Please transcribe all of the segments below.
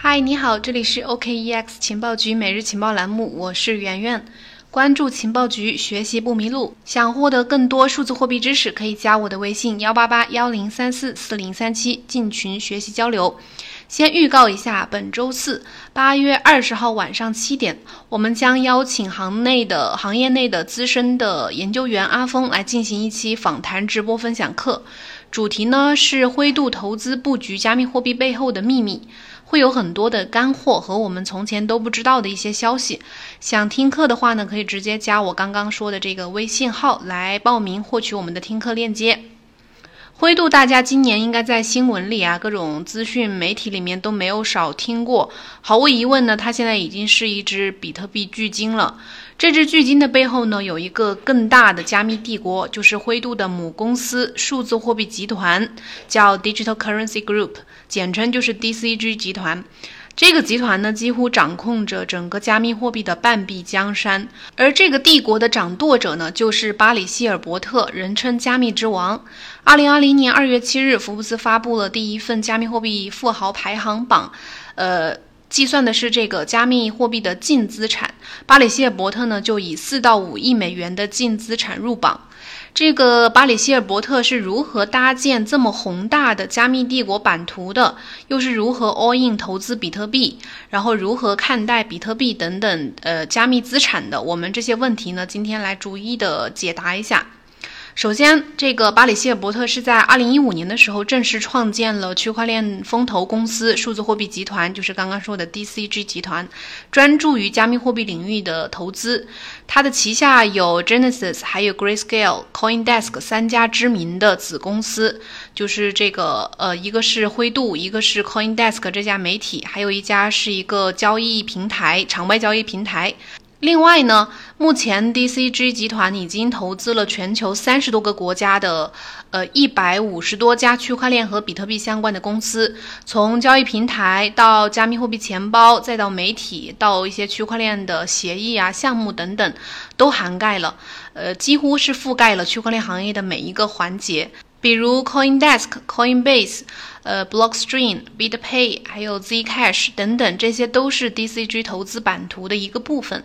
嗨，你好，这里是 OKEX 情报局每日情报栏目，我是圆圆。关注情报局，学习不迷路。想获得更多数字货币知识，可以加我的微信幺八八幺零三四四零三七进群学习交流。先预告一下，本周四八月二十号晚上七点，我们将邀请行内的行业内的资深的研究员阿峰来进行一期访谈直播分享课，主题呢是灰度投资布局加密货币背后的秘密。会有很多的干货和我们从前都不知道的一些消息。想听课的话呢，可以直接加我刚刚说的这个微信号来报名，获取我们的听课链接。灰度，大家今年应该在新闻里啊，各种资讯媒体里面都没有少听过。毫无疑问呢，它现在已经是一只比特币巨鲸了。这只巨鲸的背后呢，有一个更大的加密帝国，就是灰度的母公司数字货币集团，叫 Digital Currency Group，简称就是 DCG 集团。这个集团呢，几乎掌控着整个加密货币的半壁江山。而这个帝国的掌舵者呢，就是巴里希尔伯特，人称加密之王。二零二零年二月七日，福布斯发布了第一份加密货币富豪排行榜，呃，计算的是这个加密货币的净资产。巴里希尔伯特呢，就以四到五亿美元的净资产入榜。这个巴里希尔伯特是如何搭建这么宏大的加密帝国版图的？又是如何 all in 投资比特币？然后如何看待比特币等等呃加密资产的？我们这些问题呢，今天来逐一的解答一下。首先，这个巴里希尔伯特是在二零一五年的时候正式创建了区块链风投公司数字货币集团，就是刚刚说的 DCG 集团，专注于加密货币领域的投资。它的旗下有 Genesis、还有 Grayscale、CoinDesk 三家知名的子公司，就是这个呃，一个是灰度，一个是 CoinDesk 这家媒体，还有一家是一个交易平台，场外交易平台。另外呢，目前 DCG 集团已经投资了全球三十多个国家的，呃，一百五十多家区块链和比特币相关的公司，从交易平台到加密货币钱包，再到媒体，到一些区块链的协议啊、项目等等，都涵盖了，呃，几乎是覆盖了区块链行业的每一个环节。比如 CoinDesk、Coinbase、呃 Blockstream、BitPay，还有 Zcash 等等，这些都是 DCG 投资版图的一个部分。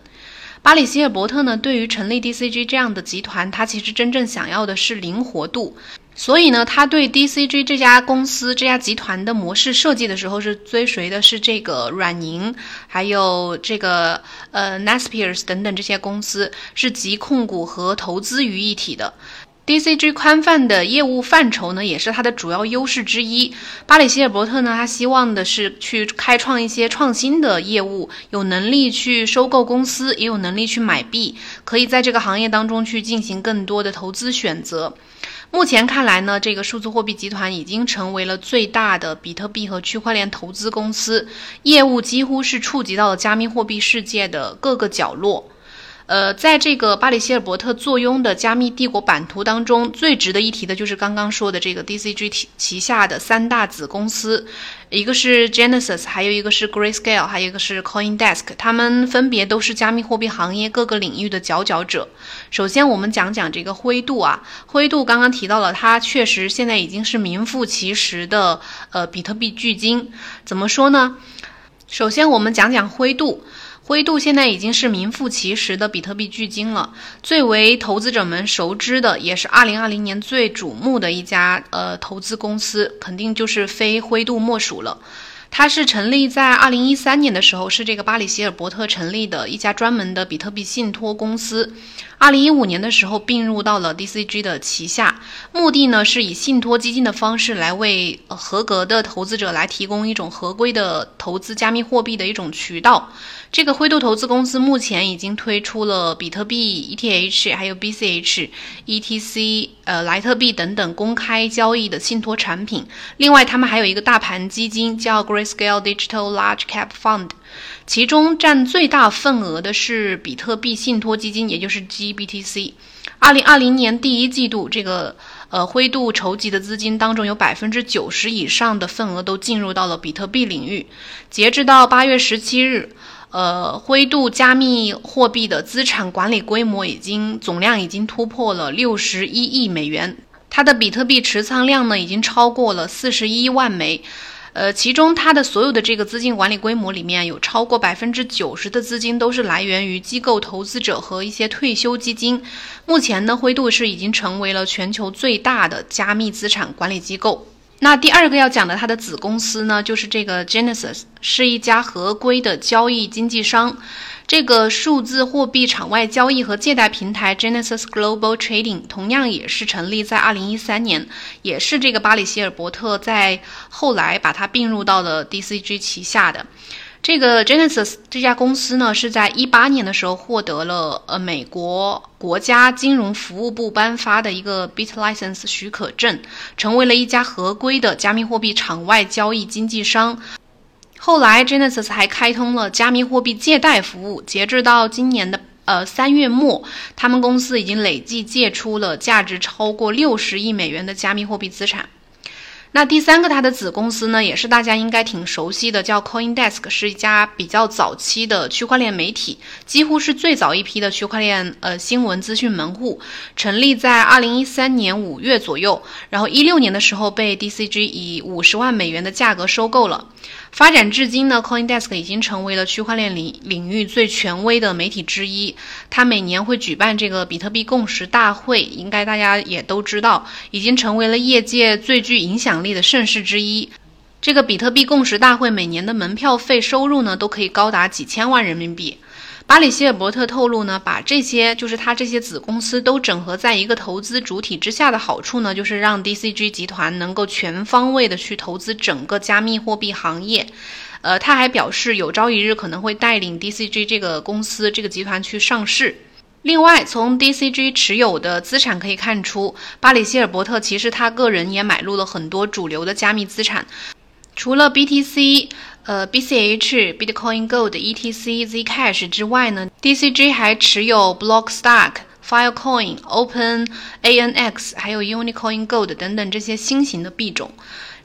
巴里希尔伯特呢，对于成立 DCG 这样的集团，他其实真正想要的是灵活度。所以呢，他对 DCG 这家公司、这家集团的模式设计的时候，是追随的是这个软银，还有这个呃 Naspers 等等这些公司，是集控股和投资于一体的。DCG 宽泛的业务范畴呢，也是它的主要优势之一。巴里希尔伯特呢，他希望的是去开创一些创新的业务，有能力去收购公司，也有能力去买币，可以在这个行业当中去进行更多的投资选择。目前看来呢，这个数字货币集团已经成为了最大的比特币和区块链投资公司，业务几乎是触及到了加密货币世界的各个角落。呃，在这个巴里希尔伯特坐拥的加密帝国版图当中，最值得一提的就是刚刚说的这个 DCG 旗旗下的三大子公司，一个是 Genesis，还有一个是 Grayscale，还有一个是 CoinDesk，他们分别都是加密货币行业各个领域的佼佼者。首先，我们讲讲这个灰度啊，灰度刚刚提到了，它确实现在已经是名副其实的呃比特币巨鲸。怎么说呢？首先，我们讲讲灰度。灰度现在已经是名副其实的比特币巨鲸了，最为投资者们熟知的，也是二零二零年最瞩目的一家呃投资公司，肯定就是非灰度莫属了。它是成立在二零一三年的时候，是这个巴里希尔伯特成立的一家专门的比特币信托公司。二零一五年的时候并入到了 DCG 的旗下，目的呢是以信托基金的方式来为合格的投资者来提供一种合规的投资加密货币的一种渠道。这个灰度投资公司目前已经推出了比特币 ETH，还有 BCH、ETC、呃莱特币等等公开交易的信托产品。另外，他们还有一个大盘基金叫 Grayscale Digital Large Cap Fund，其中占最大份额的是比特币信托基金，也就是 GBTC。二零二零年第一季度，这个呃灰度筹集的资金当中，有百分之九十以上的份额都进入到了比特币领域。截至到八月十七日。呃，灰度加密货币的资产管理规模已经总量已经突破了六十一亿美元，它的比特币持仓量呢已经超过了四十一万枚。呃，其中它的所有的这个资金管理规模里面有超过百分之九十的资金都是来源于机构投资者和一些退休基金。目前呢，灰度是已经成为了全球最大的加密资产管理机构。那第二个要讲的，它的子公司呢，就是这个 Genesis，是一家合规的交易经纪商。这个数字货币场外交易和借贷平台 Genesis Global Trading 同样也是成立在2013年，也是这个巴里希尔伯特在后来把它并入到了 DCG 旗下的。这个 Genesis 这家公司呢，是在18年的时候获得了呃美国国家金融服务部颁发的一个 BitLicense 许可证，成为了一家合规的加密货币场外交易经纪商。后来，Genesis 还开通了加密货币借贷服务。截至到今年的呃三月末，他们公司已经累计借出了价值超过六十亿美元的加密货币资产。那第三个，它的子公司呢，也是大家应该挺熟悉的，叫 CoinDesk，是一家比较早期的区块链媒体，几乎是最早一批的区块链呃新闻资讯门户，成立在二零一三年五月左右，然后一六年的时候被 DCG 以五十万美元的价格收购了。发展至今呢，CoinDesk 已经成为了区块链领领域最权威的媒体之一。它每年会举办这个比特币共识大会，应该大家也都知道，已经成为了业界最具影响力的盛事之一。这个比特币共识大会每年的门票费收入呢，都可以高达几千万人民币。巴里希尔伯特透露呢，把这些就是他这些子公司都整合在一个投资主体之下的好处呢，就是让 DCG 集团能够全方位的去投资整个加密货币行业。呃，他还表示，有朝一日可能会带领 DCG 这个公司这个集团去上市。另外，从 DCG 持有的资产可以看出，巴里希尔伯特其实他个人也买入了很多主流的加密资产，除了 BTC。呃，BCH、Bitcoin Gold、ETC、Zcash 之外呢，DCG 还持有 Blockstack、Filecoin、Open ANX，还有 Unicoin Gold 等等这些新型的币种。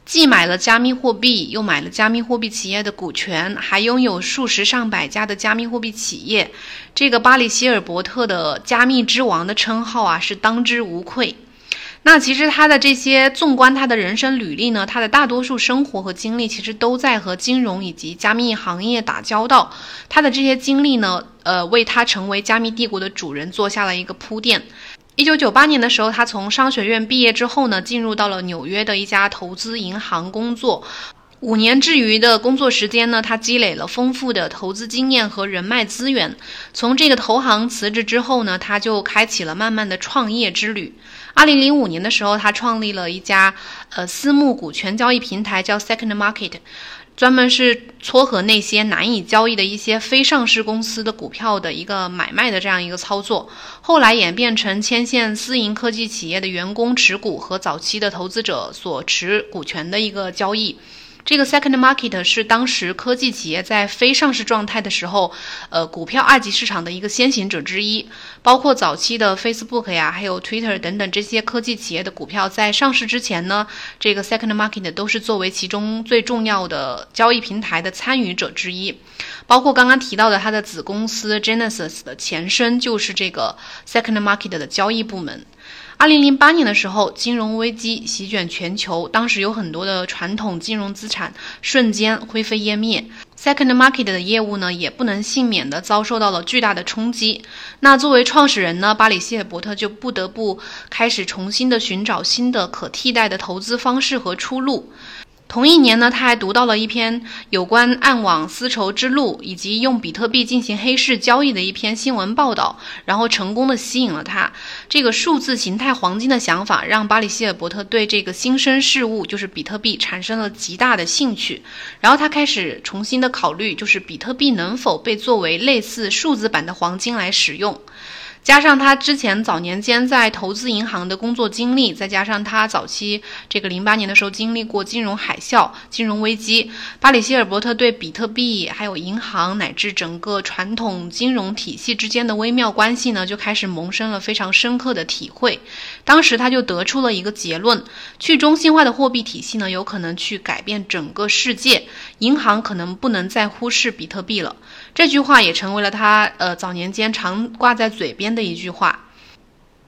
既买了加密货币，又买了加密货币企业的股权，还拥有数十上百家的加密货币企业。这个巴里希尔伯特的加密之王的称号啊，是当之无愧。那其实他的这些，纵观他的人生履历呢，他的大多数生活和经历其实都在和金融以及加密行业打交道。他的这些经历呢，呃，为他成为加密帝国的主人做下了一个铺垫。一九九八年的时候，他从商学院毕业之后呢，进入到了纽约的一家投资银行工作。五年之余的工作时间呢，他积累了丰富的投资经验和人脉资源。从这个投行辞职之后呢，他就开启了慢慢的创业之旅。二零零五年的时候，他创立了一家呃私募股权交易平台，叫 Second Market，专门是撮合那些难以交易的一些非上市公司的股票的一个买卖的这样一个操作。后来演变成牵线私营科技企业的员工持股和早期的投资者所持股权的一个交易。这个 second market 是当时科技企业在非上市状态的时候，呃，股票二级市场的一个先行者之一。包括早期的 Facebook 呀，还有 Twitter 等等这些科技企业的股票在上市之前呢，这个 second market 都是作为其中最重要的交易平台的参与者之一。包括刚刚提到的它的子公司 Genesis 的前身就是这个 second market 的交易部门。二零零八年的时候，金融危机席卷全球，当时有很多的传统金融资产瞬间灰飞烟灭，Second Market 的业务呢也不能幸免的遭受到了巨大的冲击。那作为创始人呢，巴里希尔伯特就不得不开始重新的寻找新的可替代的投资方式和出路。同一年呢，他还读到了一篇有关暗网丝绸之路以及用比特币进行黑市交易的一篇新闻报道，然后成功的吸引了他。这个数字形态黄金的想法，让巴里希尔伯特对这个新生事物，就是比特币产生了极大的兴趣。然后他开始重新的考虑，就是比特币能否被作为类似数字版的黄金来使用。加上他之前早年间在投资银行的工作经历，再加上他早期这个零八年的时候经历过金融海啸、金融危机，巴里希尔伯特对比特币还有银行乃至整个传统金融体系之间的微妙关系呢，就开始萌生了非常深刻的体会。当时他就得出了一个结论：去中心化的货币体系呢，有可能去改变整个世界，银行可能不能再忽视比特币了。这句话也成为了他呃早年间常挂在嘴边的一句话。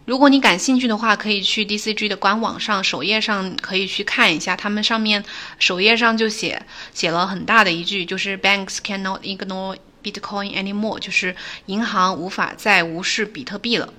如果你感兴趣的话，可以去 DCG 的官网上首页上可以去看一下，他们上面首页上就写写了很大的一句，就是 Banks cannot ignore Bitcoin anymore，就是银行无法再无视比特币了。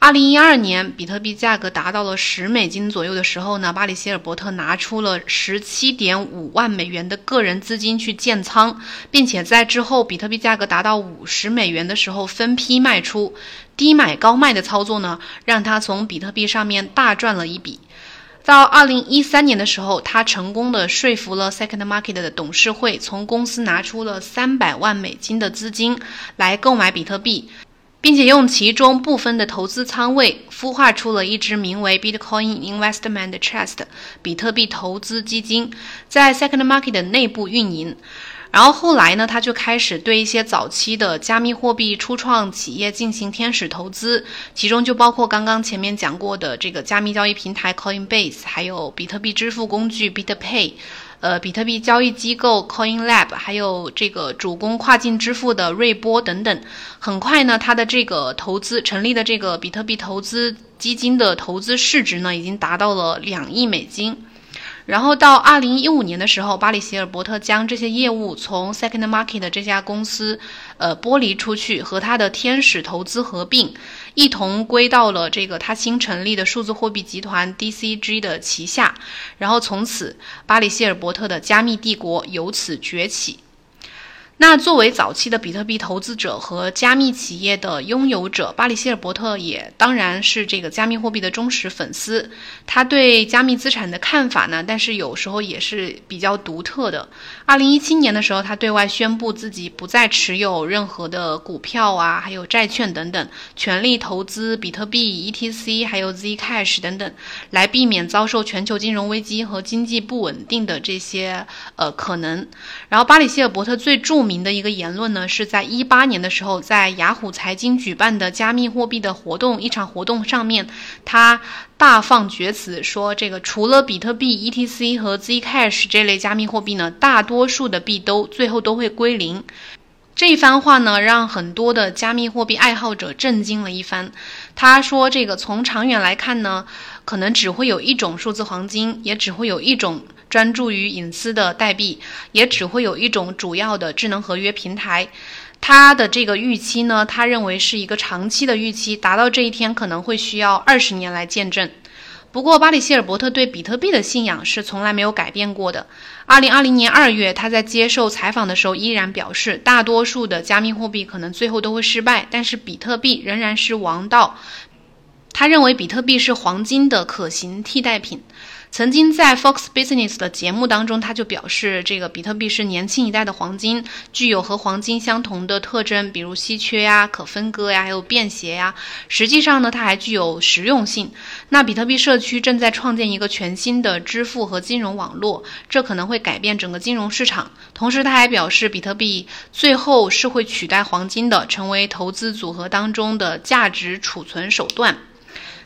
二零一二年，比特币价格达到了十美金左右的时候呢，巴里希尔伯特拿出了十七点五万美元的个人资金去建仓，并且在之后比特币价格达到五十美元的时候分批卖出，低买高卖的操作呢，让他从比特币上面大赚了一笔。到二零一三年的时候，他成功的说服了 Second Market 的董事会，从公司拿出了三百万美金的资金来购买比特币。并且用其中部分的投资仓位孵化出了一支名为 Bitcoin Investment Trust 比特币投资基金，在 Second Market 的内部运营。然后后来呢，他就开始对一些早期的加密货币初创企业进行天使投资，其中就包括刚刚前面讲过的这个加密交易平台 Coinbase，还有比特币支付工具 BitPay。呃，比特币交易机构 CoinLab，还有这个主攻跨境支付的瑞波等等，很快呢，它的这个投资成立的这个比特币投资基金的投资市值呢，已经达到了两亿美金。然后到二零一五年的时候，巴里希尔伯特将这些业务从 Second Market 这家公司，呃，剥离出去，和他的天使投资合并，一同归到了这个他新成立的数字货币集团 DCG 的旗下。然后从此，巴里希尔伯特的加密帝国由此崛起。那作为早期的比特币投资者和加密企业的拥有者，巴里希尔伯特也当然是这个加密货币的忠实粉丝。他对加密资产的看法呢，但是有时候也是比较独特的。二零一七年的时候，他对外宣布自己不再持有任何的股票啊，还有债券等等，全力投资比特币、ETC 还有 Zcash 等等，来避免遭受全球金融危机和经济不稳定的这些呃可能。然后，巴里希尔伯特最著名的一个言论呢，是在一八年的时候，在雅虎财经举办的加密货币的活动一场活动上面，他大放厥词说，这个除了比特币、ETC 和 Zcash 这类加密货币呢，大多数的币都最后都会归零。这一番话呢，让很多的加密货币爱好者震惊了一番。他说，这个从长远来看呢，可能只会有一种数字黄金，也只会有一种。专注于隐私的代币，也只会有一种主要的智能合约平台。他的这个预期呢，他认为是一个长期的预期，达到这一天可能会需要二十年来见证。不过，巴里希尔伯特对比特币的信仰是从来没有改变过的。二零二零年二月，他在接受采访的时候依然表示，大多数的加密货币可能最后都会失败，但是比特币仍然是王道。他认为比特币是黄金的可行替代品。曾经在 Fox Business 的节目当中，他就表示，这个比特币是年轻一代的黄金，具有和黄金相同的特征，比如稀缺呀、可分割呀、还有便携呀。实际上呢，它还具有实用性。那比特币社区正在创建一个全新的支付和金融网络，这可能会改变整个金融市场。同时，他还表示，比特币最后是会取代黄金的，成为投资组合当中的价值储存手段。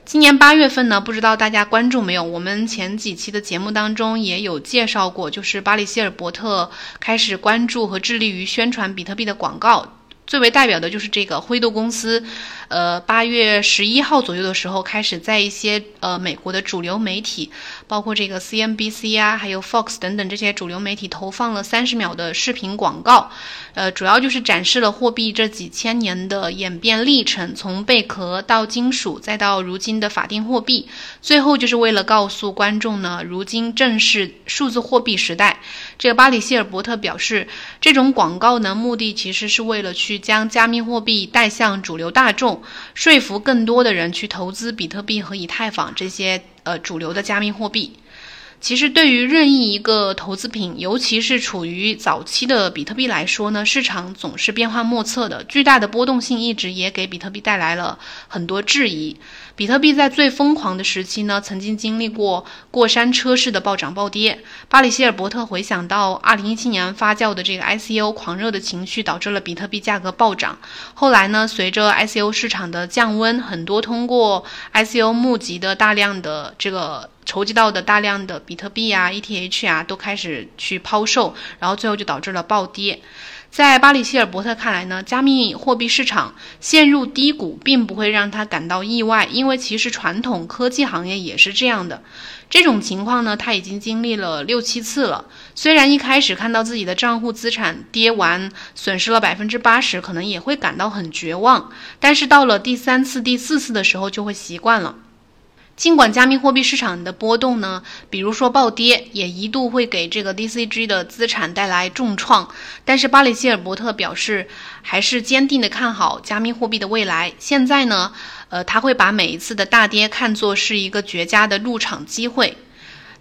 今年八月份呢，不知道大家关注没有？我们前几期的节目当中也有介绍过，就是巴里希尔伯特开始关注和致力于宣传比特币的广告。最为代表的就是这个灰度公司，呃，八月十一号左右的时候，开始在一些呃美国的主流媒体，包括这个 CNBC 啊，还有 Fox 等等这些主流媒体投放了三十秒的视频广告，呃，主要就是展示了货币这几千年的演变历程，从贝壳到金属，再到如今的法定货币，最后就是为了告诉观众呢，如今正是数字货币时代。这个巴里希尔伯特表示，这种广告呢，目的其实是为了去将加密货币带向主流大众，说服更多的人去投资比特币和以太坊这些呃主流的加密货币。其实，对于任意一个投资品，尤其是处于早期的比特币来说呢，市场总是变幻莫测的，巨大的波动性一直也给比特币带来了很多质疑。比特币在最疯狂的时期呢，曾经经历过过山车式的暴涨暴跌。巴里希尔伯特回想到2017年发酵的这个 ICO 狂热的情绪，导致了比特币价格暴涨。后来呢，随着 ICO 市场的降温，很多通过 ICO 募集的大量的这个。筹集到的大量的比特币啊、ETH 啊都开始去抛售，然后最后就导致了暴跌。在巴里希尔伯特看来呢，加密货币市场陷入低谷并不会让他感到意外，因为其实传统科技行业也是这样的。这种情况呢，他已经经历了六七次了。虽然一开始看到自己的账户资产跌完，损失了百分之八十，可能也会感到很绝望，但是到了第三次、第四次的时候就会习惯了。尽管加密货币市场的波动呢，比如说暴跌，也一度会给这个 DCG 的资产带来重创，但是巴里希尔伯特表示，还是坚定的看好加密货币的未来。现在呢，呃，他会把每一次的大跌看作是一个绝佳的入场机会。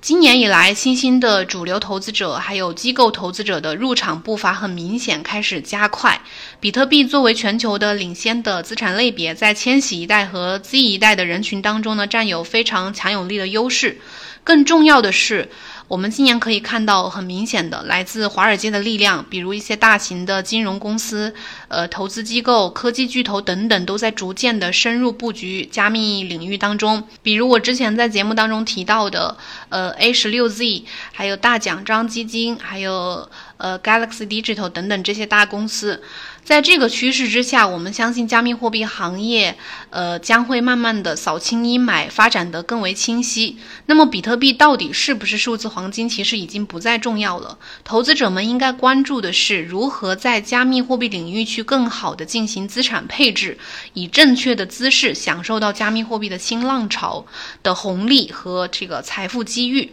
今年以来，新兴的主流投资者还有机构投资者的入场步伐很明显开始加快。比特币作为全球的领先的资产类别，在千禧一代和 Z 一代的人群当中呢，占有非常强有力的优势。更重要的是，我们今年可以看到很明显的来自华尔街的力量，比如一些大型的金融公司、呃投资机构、科技巨头等等，都在逐渐的深入布局加密领域当中。比如我之前在节目当中提到的，呃 A 十六 Z，还有大奖章基金，还有呃 Galaxy Digital 等等这些大公司。在这个趋势之下，我们相信加密货币行业，呃，将会慢慢的扫清阴霾，发展得更为清晰。那么，比特币到底是不是数字黄金，其实已经不再重要了。投资者们应该关注的是，如何在加密货币领域去更好的进行资产配置，以正确的姿势享受到加密货币的新浪潮的红利和这个财富机遇。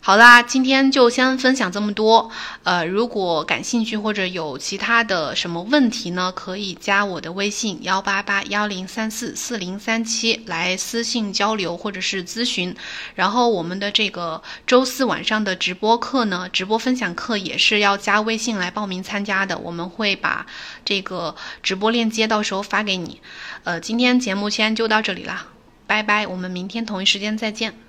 好啦，今天就先分享这么多。呃，如果感兴趣或者有其他的什么问题呢，可以加我的微信幺八八幺零三四四零三七来私信交流或者是咨询。然后我们的这个周四晚上的直播课呢，直播分享课也是要加微信来报名参加的。我们会把这个直播链接到时候发给你。呃，今天节目先就到这里啦，拜拜，我们明天同一时间再见。